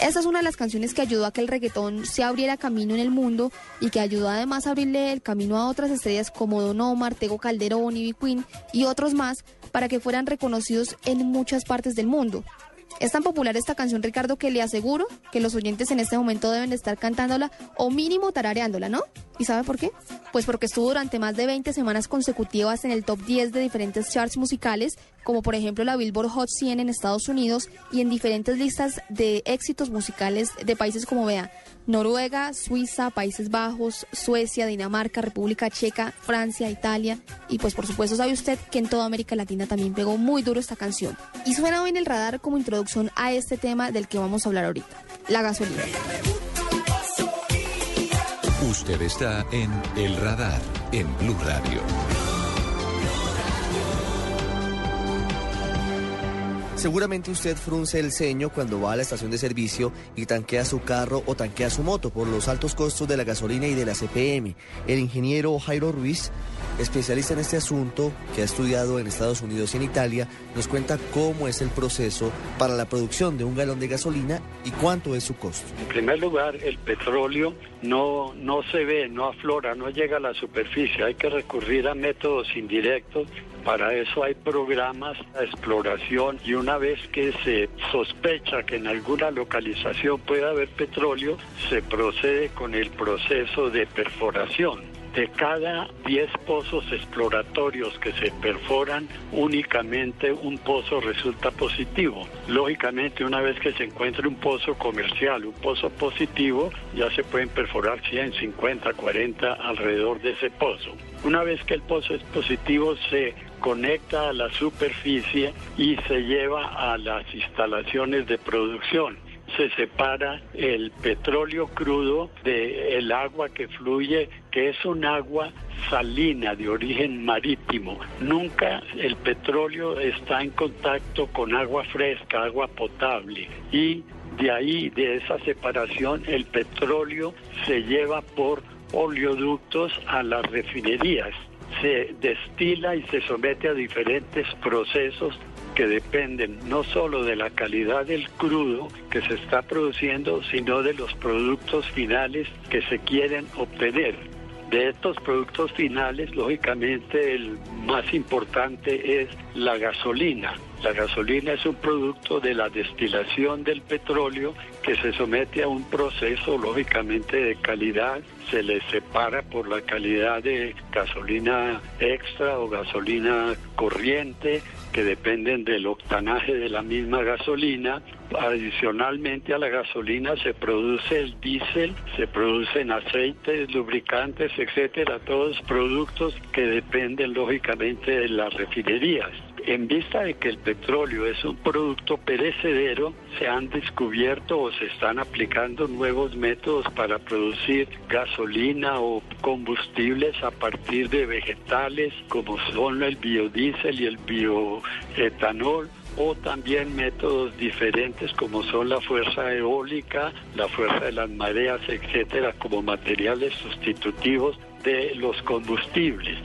Esta es una de las canciones que ayudó a que el reggaetón se abriera camino en el mundo y que ayudó además a abrirle el camino a otras estrellas como Don Omar, Tego Calderón, Ivy y otros más para que fueran reconocidos en muchas partes del mundo. Es tan popular esta canción, Ricardo, que le aseguro que los oyentes en este momento deben estar cantándola o mínimo tarareándola, ¿no? ¿Y sabe por qué? Pues porque estuvo durante más de 20 semanas consecutivas en el top 10 de diferentes charts musicales, como por ejemplo la Billboard Hot 100 en Estados Unidos y en diferentes listas de éxitos musicales de países como vea, Noruega, Suiza, Países Bajos, Suecia, Dinamarca, República Checa, Francia, Italia y pues por supuesto sabe usted que en toda América Latina también pegó muy duro esta canción. Y suena hoy en el radar como introducción a este tema del que vamos a hablar ahorita, la gasolina. Usted está en El Radar, en Blue Radio. Seguramente usted frunce el ceño cuando va a la estación de servicio y tanquea su carro o tanquea su moto por los altos costos de la gasolina y de la CPM. El ingeniero Jairo Ruiz, especialista en este asunto, que ha estudiado en Estados Unidos y en Italia, nos cuenta cómo es el proceso para la producción de un galón de gasolina y cuánto es su costo. En primer lugar, el petróleo no, no se ve, no aflora, no llega a la superficie. Hay que recurrir a métodos indirectos para eso hay programas de exploración y una vez que se sospecha que en alguna localización puede haber petróleo, se procede con el proceso de perforación. De cada 10 pozos exploratorios que se perforan, únicamente un pozo resulta positivo. Lógicamente, una vez que se encuentre un pozo comercial, un pozo positivo, ya se pueden perforar 100, 50, 40 alrededor de ese pozo. Una vez que el pozo es positivo, se conecta a la superficie y se lleva a las instalaciones de producción. Se separa el petróleo crudo del agua que fluye, que es un agua salina de origen marítimo. Nunca el petróleo está en contacto con agua fresca, agua potable. Y de ahí, de esa separación, el petróleo se lleva por oleoductos a las refinerías se destila y se somete a diferentes procesos que dependen no solo de la calidad del crudo que se está produciendo, sino de los productos finales que se quieren obtener. De estos productos finales, lógicamente, el más importante es la gasolina. La gasolina es un producto de la destilación del petróleo que se somete a un proceso lógicamente de calidad, se le separa por la calidad de gasolina extra o gasolina corriente que dependen del octanaje de la misma gasolina. Adicionalmente a la gasolina se produce el diésel, se producen aceites, lubricantes, etcétera, todos productos que dependen lógicamente de las refinerías en vista de que el petróleo es un producto perecedero, se han descubierto o se están aplicando nuevos métodos para producir gasolina o combustibles a partir de vegetales como son el biodiesel y el bioetanol o también métodos diferentes como son la fuerza eólica, la fuerza de las mareas, etcétera, como materiales sustitutivos de los combustibles.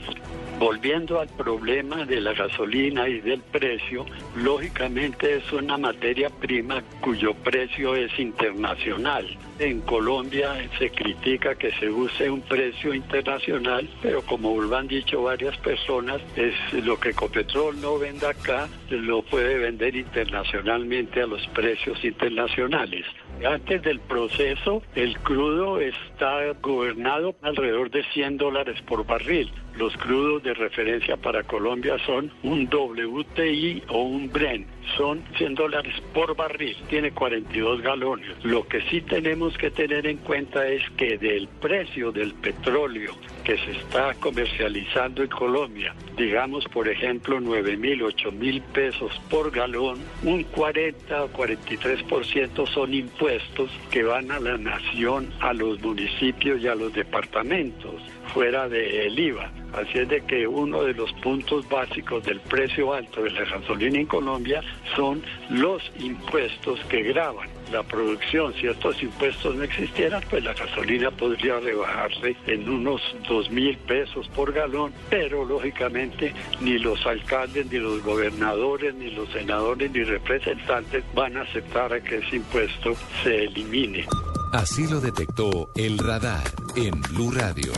Volviendo al problema de la gasolina y del precio, lógicamente es una materia prima cuyo precio es internacional. En Colombia se critica que se use un precio internacional, pero como lo han dicho varias personas, es lo que Ecopetrol no venda acá, lo puede vender internacionalmente a los precios internacionales. Antes del proceso, el crudo está gobernado alrededor de 100 dólares por barril. Los crudos de referencia para Colombia son un WTI o un Brent. Son 100 dólares por barril. Tiene 42 galones. Lo que sí tenemos que tener en cuenta es que del precio del petróleo que se está comercializando en Colombia, digamos por ejemplo 9 mil, 8 mil pesos por galón, un 40 o 43% son impuestos que van a la nación, a los municipios y a los departamentos fuera del IVA. Así es de que uno de los puntos básicos del precio alto de la gasolina en Colombia son los impuestos que graban la producción. Si estos impuestos no existieran, pues la gasolina podría rebajarse en unos dos mil pesos por galón, pero lógicamente ni los alcaldes, ni los gobernadores, ni los senadores, ni representantes van a aceptar a que ese impuesto se elimine. Así lo detectó el radar en Blue Radio.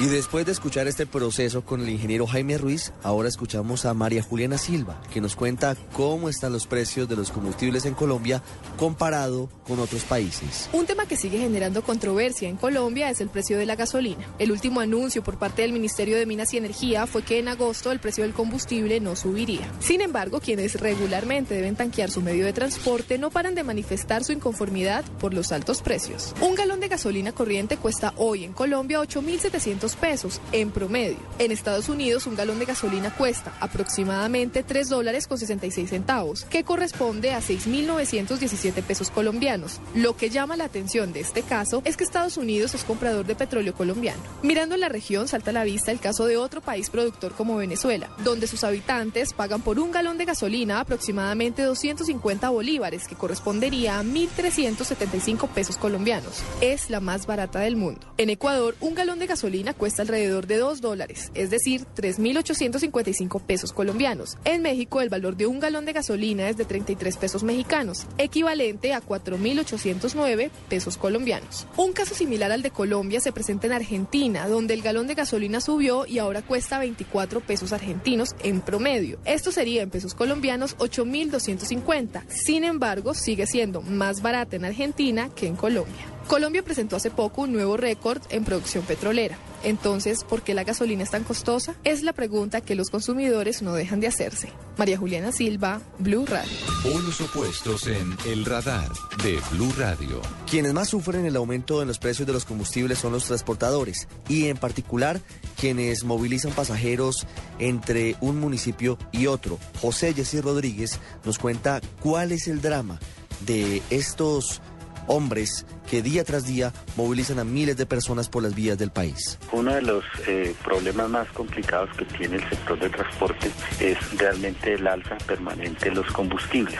Y después de escuchar este proceso con el ingeniero Jaime Ruiz, ahora escuchamos a María Juliana Silva, que nos cuenta cómo están los precios de los combustibles en Colombia comparado con otros países. Un tema que sigue generando controversia en Colombia es el precio de la gasolina. El último anuncio por parte del Ministerio de Minas y Energía fue que en agosto el precio del combustible no subiría. Sin embargo, quienes regularmente deben tanquear su medio de transporte no paran de manifestar su inconformidad por los altos precios. Un galón de gasolina corriente cuesta hoy en Colombia 8.700 pesos en promedio. En Estados Unidos un galón de gasolina cuesta aproximadamente 3 dólares con 66 centavos, que corresponde a 6.917 pesos colombianos. Lo que llama la atención de este caso es que Estados Unidos es comprador de petróleo colombiano. Mirando la región salta a la vista el caso de otro país productor como Venezuela, donde sus habitantes pagan por un galón de gasolina aproximadamente 250 bolívares, que correspondería a 1.375 pesos colombianos. Es la más barata del mundo. En Ecuador, un galón de gasolina cuesta alrededor de 2 dólares, es decir, 3.855 pesos colombianos. En México, el valor de un galón de gasolina es de 33 pesos mexicanos, equivalente a 4.809 pesos colombianos. Un caso similar al de Colombia se presenta en Argentina, donde el galón de gasolina subió y ahora cuesta 24 pesos argentinos en promedio. Esto sería en pesos colombianos 8.250. Sin embargo, sigue siendo más barata en Argentina que en Colombia. Colombia presentó hace poco un nuevo récord en producción petrolera. Entonces, ¿por qué la gasolina es tan costosa? Es la pregunta que los consumidores no dejan de hacerse. María Juliana Silva, Blue Radio. Polos opuestos en El Radar de Blue Radio. Quienes más sufren el aumento en los precios de los combustibles son los transportadores y en particular quienes movilizan pasajeros entre un municipio y otro. José Jessy Rodríguez nos cuenta cuál es el drama de estos hombres que día tras día movilizan a miles de personas por las vías del país. Uno de los eh, problemas más complicados que tiene el sector de transporte es realmente el alza permanente de los combustibles.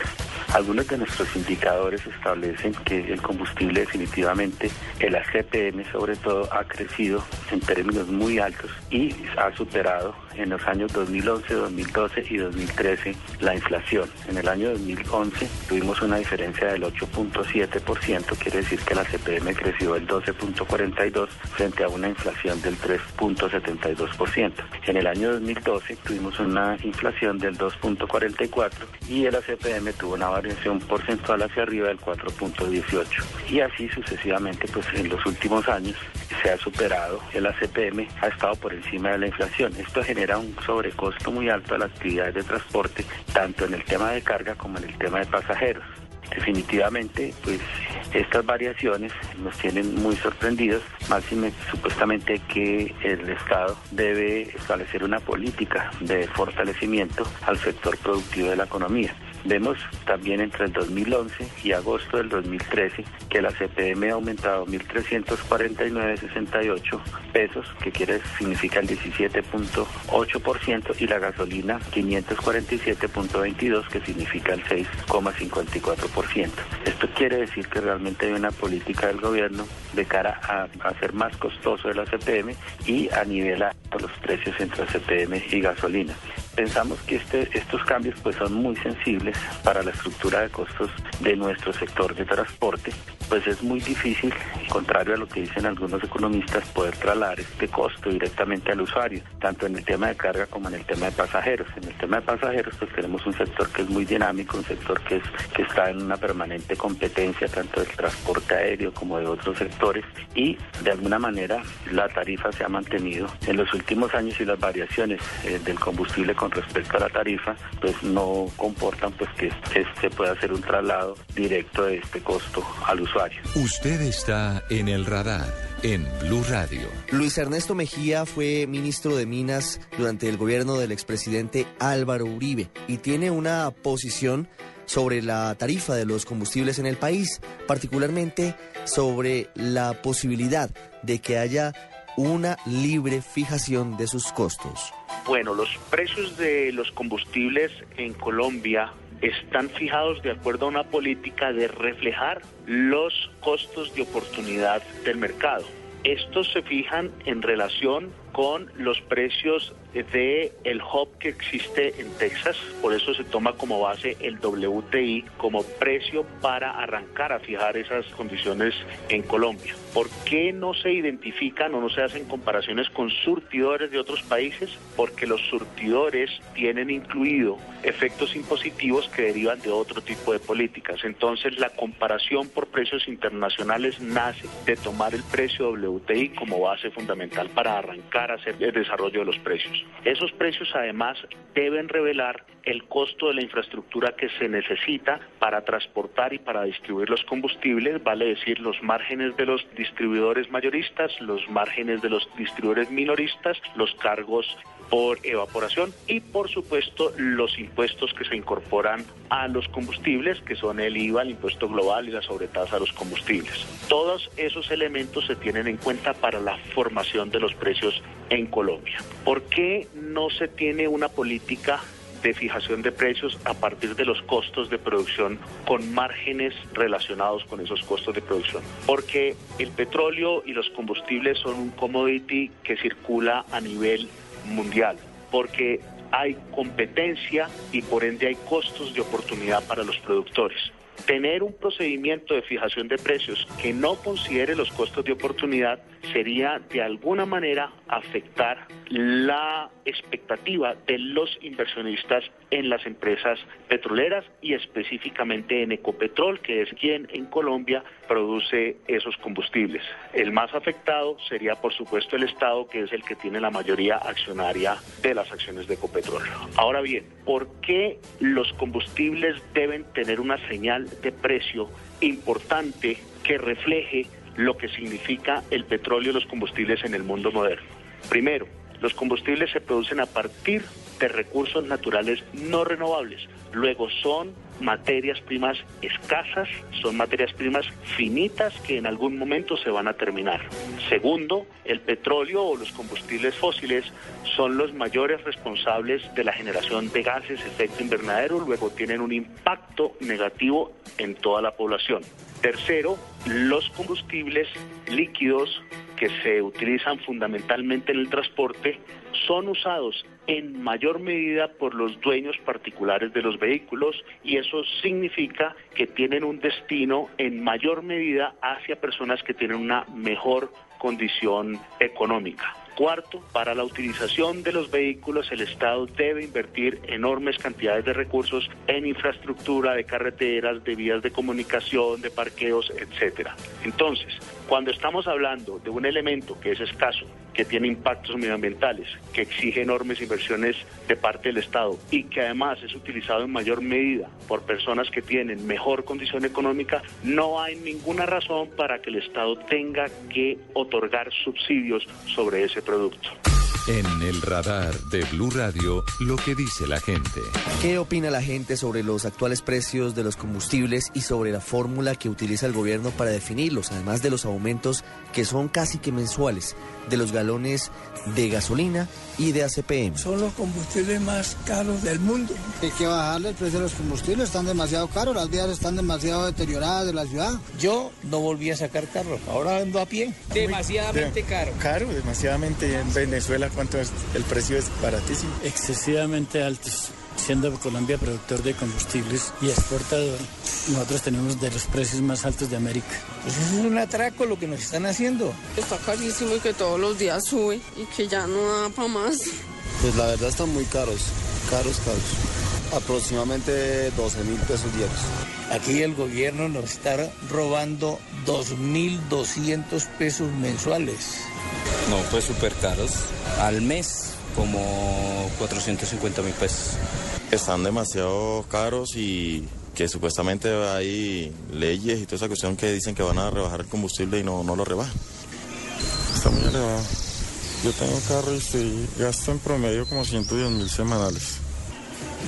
Algunos de nuestros indicadores establecen que el combustible definitivamente, el ACPM sobre todo, ha crecido en términos muy altos y ha superado en los años 2011, 2012 y 2013 la inflación. En el año 2011 tuvimos una diferencia del 8.7%, quiere decir que la CPM creció el 12.42 frente a una inflación del 3.72%. En el año 2012 tuvimos una inflación del 2.44 y el ACPM tuvo una variación porcentual hacia arriba del 4.18. Y así sucesivamente, pues en los últimos años se ha superado el ACPM, ha estado por encima de la inflación. Esto genera un sobrecosto muy alto a las actividades de transporte, tanto en el tema de carga como en el tema de pasajeros. Definitivamente, pues estas variaciones nos tienen muy sorprendidos, más supuestamente que el Estado debe establecer una política de fortalecimiento al sector productivo de la economía. Vemos también entre el 2011 y agosto del 2013 que la CPM ha aumentado 1.349,68 pesos, que quiere significa el 17.8%, y la gasolina 547.22, que significa el 6,54%. Esto quiere decir que realmente hay una política del gobierno de cara a hacer más costoso el CPM y a nivelar los precios entre CPM y gasolina. Pensamos que este, estos cambios pues son muy sensibles para la estructura de costos de nuestro sector de transporte, pues es muy difícil, contrario a lo que dicen algunos economistas, poder trasladar este costo directamente al usuario, tanto en el tema de carga como en el tema de pasajeros. En el tema de pasajeros pues tenemos un sector que es muy dinámico, un sector que, es, que está en una permanente competencia tanto del transporte aéreo como de otros sectores y de alguna manera la tarifa se ha mantenido en los últimos años y las variaciones eh, del combustible con respecto a la tarifa, pues no comportan pues que se pueda hacer un traslado directo de este costo al usuario. Usted está en el radar en Blue Radio. Luis Ernesto Mejía fue ministro de Minas durante el gobierno del expresidente Álvaro Uribe y tiene una posición sobre la tarifa de los combustibles en el país, particularmente sobre la posibilidad de que haya una libre fijación de sus costos. Bueno, los precios de los combustibles en Colombia están fijados de acuerdo a una política de reflejar los costos de oportunidad del mercado. Estos se fijan en relación con los precios de el hub que existe en Texas, por eso se toma como base el WTI como precio para arrancar a fijar esas condiciones en Colombia. ¿Por qué no se identifican o no se hacen comparaciones con surtidores de otros países? Porque los surtidores tienen incluido efectos impositivos que derivan de otro tipo de políticas. Entonces la comparación por precios internacionales nace de tomar el precio WTI como base fundamental para arrancar el desarrollo de los precios. Esos precios además deben revelar el costo de la infraestructura que se necesita para transportar y para distribuir los combustibles, vale decir los márgenes de los distribuidores mayoristas, los márgenes de los distribuidores minoristas, los cargos por evaporación y por supuesto los impuestos que se incorporan a los combustibles, que son el IVA, el impuesto global y la sobretasa a los combustibles. Todos esos elementos se tienen en cuenta para la formación de los precios en Colombia. ¿Por qué no se tiene una política de fijación de precios a partir de los costos de producción con márgenes relacionados con esos costos de producción. Porque el petróleo y los combustibles son un commodity que circula a nivel mundial, porque hay competencia y por ende hay costos de oportunidad para los productores. Tener un procedimiento de fijación de precios que no considere los costos de oportunidad sería de alguna manera afectar la expectativa de los inversionistas en las empresas petroleras y específicamente en Ecopetrol, que es quien en Colombia produce esos combustibles. El más afectado sería, por supuesto, el Estado, que es el que tiene la mayoría accionaria de las acciones de Ecopetrol. Ahora bien, ¿por qué los combustibles deben tener una señal de precio importante que refleje lo que significa el petróleo y los combustibles en el mundo moderno. Primero, los combustibles se producen a partir de recursos naturales no renovables. Luego son materias primas escasas, son materias primas finitas que en algún momento se van a terminar. Segundo, el petróleo o los combustibles fósiles son los mayores responsables de la generación de gases efecto invernadero, luego tienen un impacto negativo en toda la población. Tercero, los combustibles líquidos que se utilizan fundamentalmente en el transporte son usados en mayor medida por los dueños particulares de los vehículos y eso significa que tienen un destino en mayor medida hacia personas que tienen una mejor condición económica. Cuarto, para la utilización de los vehículos el Estado debe invertir enormes cantidades de recursos en infraestructura de carreteras, de vías de comunicación, de parqueos, etcétera. Entonces, cuando estamos hablando de un elemento que es escaso, que tiene impactos medioambientales, que exige enormes inversiones de parte del Estado y que además es utilizado en mayor medida por personas que tienen mejor condición económica, no hay ninguna razón para que el Estado tenga que otorgar subsidios sobre ese producto. En el radar de Blue Radio, lo que dice la gente. ¿Qué opina la gente sobre los actuales precios de los combustibles y sobre la fórmula que utiliza el gobierno para definirlos, además de los aumentos que son casi que mensuales de los galones de gasolina y de ACPM? Son los combustibles más caros del mundo. Hay que bajarle el precio de los combustibles, están demasiado caros, las vías están demasiado deterioradas de la ciudad. Yo no volví a sacar carro, ahora ando a pie. Demasiadamente caro. Caro, demasiadamente en Venezuela cuánto es, el precio es baratísimo. Excesivamente altos. Siendo Colombia productor de combustibles y exportador, nosotros tenemos de los precios más altos de América. Pues eso es un atraco lo que nos están haciendo. Está carísimo y que todos los días sube y que ya no da para más. Pues la verdad están muy caros, caros, caros. Aproximadamente 12 mil pesos diarios. Aquí el gobierno nos está robando 2.200 pesos mensuales. No, pues súper caros. Al mes, como 450 mil pesos. Están demasiado caros y que supuestamente hay leyes y toda esa cuestión que dicen que van a rebajar el combustible y no, no lo rebajan. Está muy elevado. Yo tengo carro y estoy, gasto en promedio como 110 mil semanales.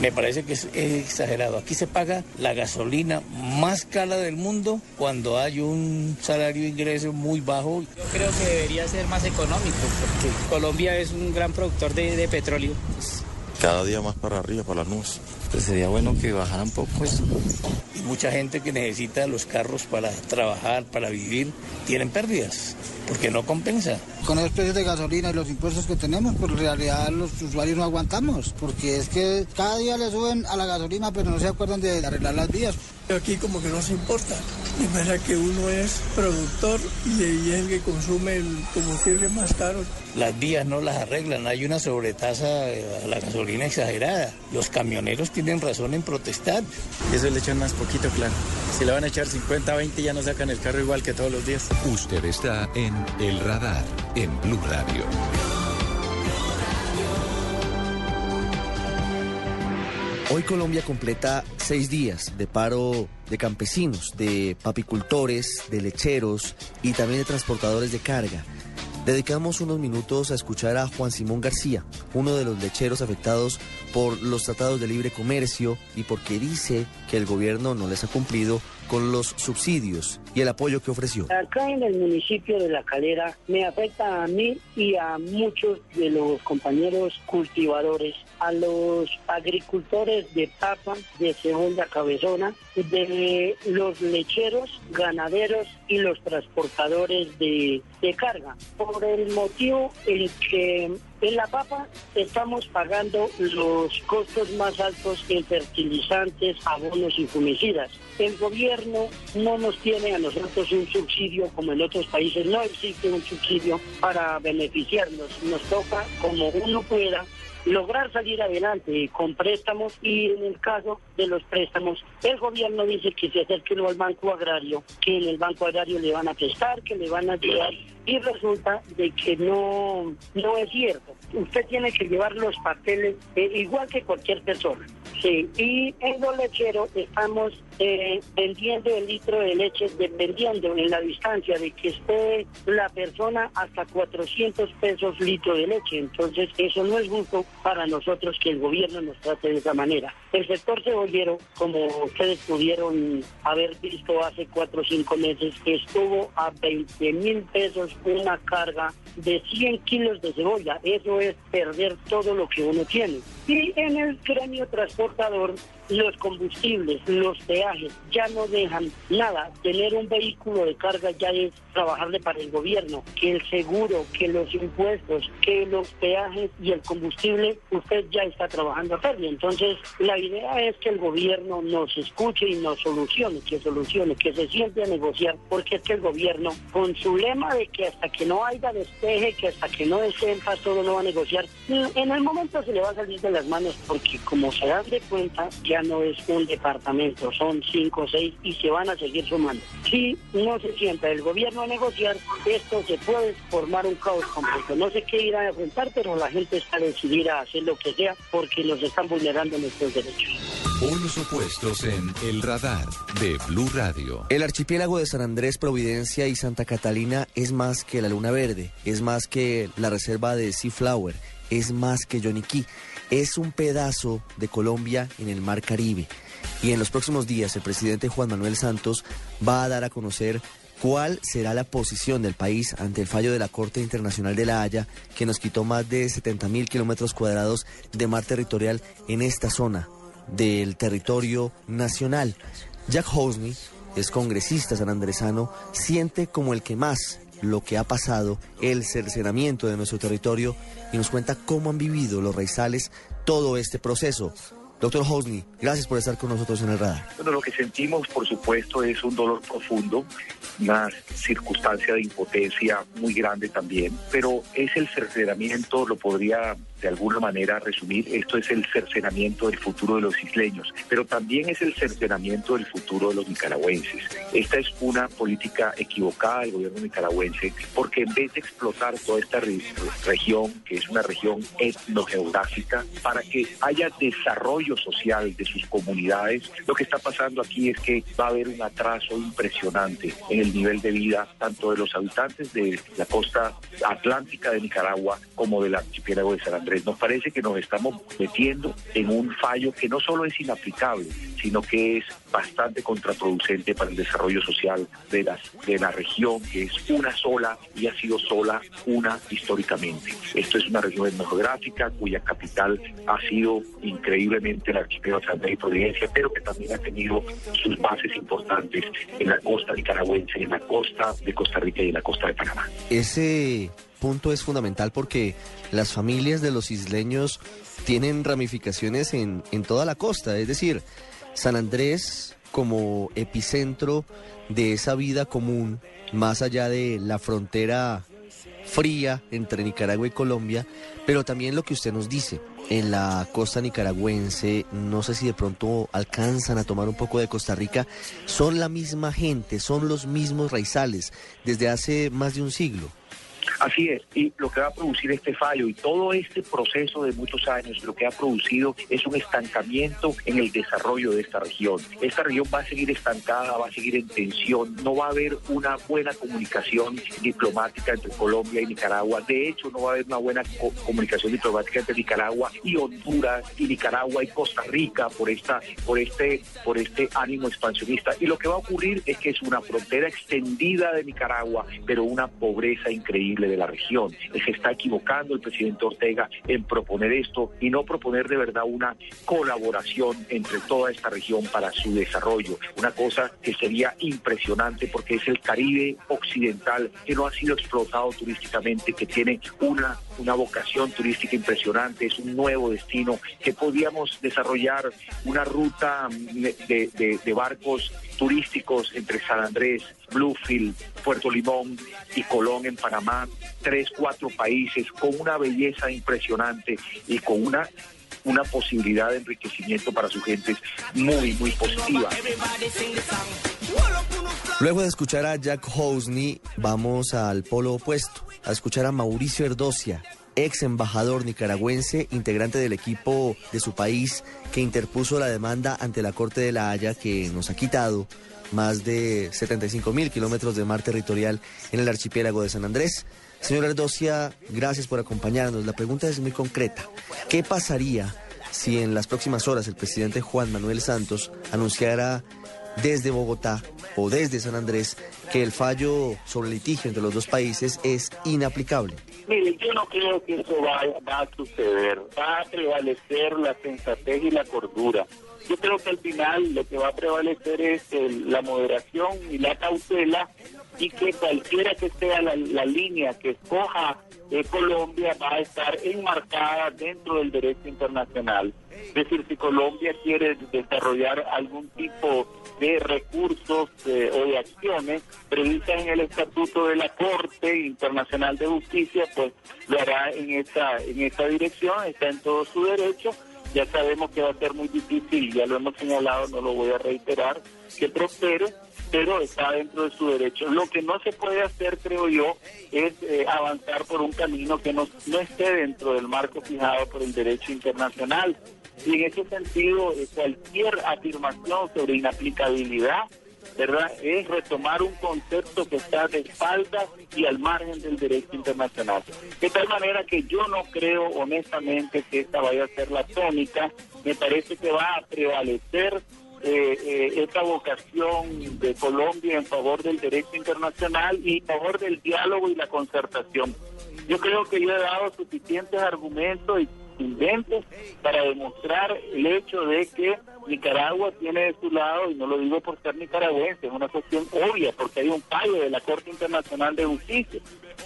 Me parece que es exagerado. Aquí se paga la gasolina más cara del mundo cuando hay un salario de ingreso muy bajo. Yo creo que debería ser más económico porque Colombia es un gran productor de, de petróleo. Cada día más para arriba, para las nubes. Pues sería bueno que bajara un poco eso. Y mucha gente que necesita los carros para trabajar, para vivir, tienen pérdidas porque no compensa. Con los precios de gasolina y los impuestos que tenemos, pues en realidad los usuarios no aguantamos, porque es que cada día le suben a la gasolina, pero no se acuerdan de arreglar las vías. Aquí como que no se importa. De manera que uno es productor y es el que consume el combustible más caro. Las vías no las arreglan, hay una sobretasa a la gasolina exagerada. Los camioneros tienen razón en protestar. Eso le echan más poquito, claro. Si le van a echar 50, 20 ya no sacan el carro igual que todos los días. Usted está en El Radar, en Blue Radio. Hoy Colombia completa seis días de paro de campesinos, de papicultores, de lecheros y también de transportadores de carga. Dedicamos unos minutos a escuchar a Juan Simón García, uno de los lecheros afectados por los tratados de libre comercio y porque dice que el gobierno no les ha cumplido con los subsidios y el apoyo que ofreció. Acá en el municipio de La Calera me afecta a mí y a muchos de los compañeros cultivadores, a los agricultores de papa, de cebolla cabezona, de los lecheros, ganaderos y los transportadores de, de carga, por el motivo en que en la papa estamos pagando los costos más altos en fertilizantes, abonos y fumicidas. El gobierno no nos tiene a nosotros un subsidio como en otros países, no existe un subsidio para beneficiarnos. Nos toca, como uno pueda, lograr salir adelante con préstamos y en el caso de los préstamos, el gobierno dice que se acerque al Banco Agrario, que en el Banco Agrario le van a prestar, que le van a ayudar y resulta de que no, no es cierto. Usted tiene que llevar los papeles eh, igual que cualquier persona. Sí, y en los estamos eh, vendiendo el litro de leche dependiendo en la distancia de que esté la persona hasta 400 pesos litro de leche. Entonces eso no es justo para nosotros que el gobierno nos trate de esa manera. El sector cebollero, como ustedes pudieron haber visto hace cuatro o cinco meses, estuvo a 20 mil pesos una carga de 100 kilos de cebolla. Eso es perder todo lo que uno tiene. Y en el gremio transportador, los combustibles, los peajes, ya no dejan nada. Tener un vehículo de carga ya es trabajarle para el gobierno. Que el seguro, que los impuestos, que los peajes y el combustible, usted ya está trabajando a pérdida. Entonces, la idea es que el gobierno nos escuche y nos solucione, que solucione, que se siente a negociar, porque es que el gobierno, con su lema de que hasta que no haya despeje, que hasta que no esté en paz todo no va a negociar, en el momento se le va a salir de las manos, porque como se dan de cuenta, ya no es un departamento, son cinco o seis y se van a seguir sumando. Si no se sienta el gobierno a negociar, esto se puede formar un caos completo. No sé qué irá a enfrentar, pero la gente está decidida a hacer lo que sea porque nos están vulnerando nuestros derechos. Polos opuestos en El Radar de Blue Radio. El archipiélago de San Andrés, Providencia y Santa Catalina es más que la Luna Verde, es más que la reserva de Seaflower, es más que Yoniquí, es un pedazo de Colombia en el Mar Caribe. Y en los próximos días el presidente Juan Manuel Santos va a dar a conocer cuál será la posición del país ante el fallo de la Corte Internacional de La Haya que nos quitó más de 70 mil kilómetros cuadrados de mar territorial en esta zona del territorio nacional. Jack Hosney es congresista sanandresano, siente como el que más lo que ha pasado, el cercenamiento de nuestro territorio y nos cuenta cómo han vivido los raizales todo este proceso. Doctor Hosney, gracias por estar con nosotros en el radar. Bueno, lo que sentimos, por supuesto, es un dolor profundo, una circunstancia de impotencia muy grande también, pero es el cercenamiento, lo podría de alguna manera resumir, esto es el cercenamiento del futuro de los isleños, pero también es el cercenamiento del futuro de los nicaragüenses. Esta es una política equivocada del gobierno nicaragüense, porque en vez de explotar toda esta región, que es una región etnogeográfica, para que haya desarrollo social de sus comunidades, lo que está pasando aquí es que va a haber un atraso impresionante en el nivel de vida tanto de los habitantes de la costa atlántica de Nicaragua como del archipiélago de San Andrés. Nos parece que nos estamos metiendo en un fallo que no solo es inaplicable, sino que es bastante contraproducente para el desarrollo social de, las, de la región, que es una sola y ha sido sola una históricamente. Esto es una región etnográfica cuya capital ha sido increíblemente la archipiélago de Santa y Providencia, pero que también ha tenido sus bases importantes en la costa nicaragüense, en la costa de Costa Rica y en la costa de Panamá. Ese punto es fundamental porque las familias de los isleños tienen ramificaciones en, en toda la costa, es decir, San Andrés como epicentro de esa vida común, más allá de la frontera fría entre Nicaragua y Colombia, pero también lo que usted nos dice, en la costa nicaragüense, no sé si de pronto alcanzan a tomar un poco de Costa Rica, son la misma gente, son los mismos raizales desde hace más de un siglo. Así es, y lo que va a producir este fallo y todo este proceso de muchos años, lo que ha producido es un estancamiento en el desarrollo de esta región. Esta región va a seguir estancada, va a seguir en tensión, no va a haber una buena comunicación diplomática entre Colombia y Nicaragua. De hecho, no va a haber una buena comunicación diplomática entre Nicaragua y Honduras y Nicaragua y Costa Rica por esta, por este, por este ánimo expansionista. Y lo que va a ocurrir es que es una frontera extendida de Nicaragua, pero una pobreza increíble de la región. Se está equivocando el presidente Ortega en proponer esto y no proponer de verdad una colaboración entre toda esta región para su desarrollo. Una cosa que sería impresionante porque es el Caribe occidental que no ha sido explotado turísticamente, que tiene una, una vocación turística impresionante, es un nuevo destino que podíamos desarrollar una ruta de, de barcos turísticos entre San Andrés, Bluefield, Puerto Limón y Colón en Panamá, tres, cuatro países con una belleza impresionante y con una una posibilidad de enriquecimiento para su gente muy, muy positiva. Luego de escuchar a Jack Hosney, vamos al polo opuesto, a escuchar a Mauricio Erdocia, ex embajador nicaragüense, integrante del equipo de su país, que interpuso la demanda ante la Corte de la Haya que nos ha quitado más de 75 mil kilómetros de mar territorial en el archipiélago de San Andrés. Señora Erdocia, gracias por acompañarnos. La pregunta es muy concreta. ¿Qué pasaría si en las próximas horas el presidente Juan Manuel Santos anunciara desde Bogotá o desde San Andrés que el fallo sobre el litigio entre los dos países es inaplicable? Mire, yo no creo que eso vaya, va a suceder. Va a prevalecer la sensatez y la cordura. Yo creo que al final lo que va a prevalecer es la moderación y la cautela y que cualquiera que sea la, línea que escoja eh, Colombia va a estar enmarcada dentro del derecho internacional. Es decir, si Colombia quiere desarrollar algún tipo de recursos eh, o de acciones previstas en el Estatuto de la Corte Internacional de Justicia, pues lo hará en esa, en esa dirección, está en todo su derecho ya sabemos que va a ser muy difícil, ya lo hemos señalado, no lo voy a reiterar, que prospere, pero está dentro de su derecho. Lo que no se puede hacer, creo yo, es eh, avanzar por un camino que no, no esté dentro del marco fijado por el derecho internacional. Y en ese sentido, eh, cualquier afirmación sobre inaplicabilidad ¿verdad? Es retomar un concepto que está de espalda y al margen del derecho internacional. De tal manera que yo no creo honestamente que esta vaya a ser la tónica, me parece que va a prevalecer eh, eh, esta vocación de Colombia en favor del derecho internacional y en favor del diálogo y la concertación. Yo creo que yo he dado suficientes argumentos y inventes para demostrar el hecho de que Nicaragua tiene de su lado, y no lo digo por ser nicaragüense, es una cuestión obvia, porque hay un fallo de la Corte Internacional de Justicia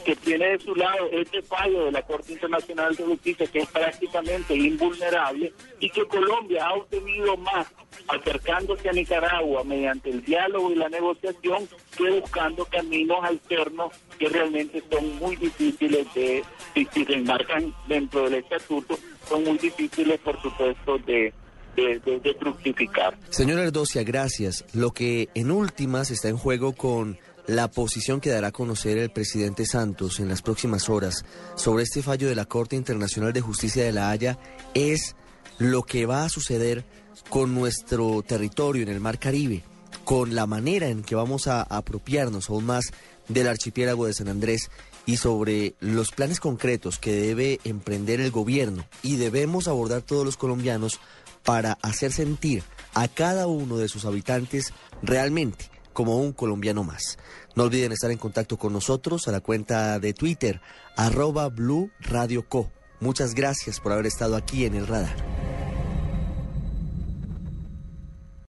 que tiene de su lado este fallo de la Corte Internacional de Justicia que es prácticamente invulnerable y que Colombia ha obtenido más acercándose a Nicaragua mediante el diálogo y la negociación que buscando caminos alternos que realmente son muy difíciles de, si, se enmarcan dentro del estatuto, son muy difíciles, por supuesto, de, de, fructificar. Señor Erdocia, gracias. Lo que en últimas está en juego con la posición que dará a conocer el presidente Santos en las próximas horas sobre este fallo de la Corte Internacional de Justicia de la Haya es lo que va a suceder con nuestro territorio en el Mar Caribe, con la manera en que vamos a apropiarnos aún más del archipiélago de San Andrés y sobre los planes concretos que debe emprender el gobierno y debemos abordar todos los colombianos para hacer sentir a cada uno de sus habitantes realmente como un colombiano más. No olviden estar en contacto con nosotros a la cuenta de Twitter, arroba Blue Radio Co. Muchas gracias por haber estado aquí en el radar.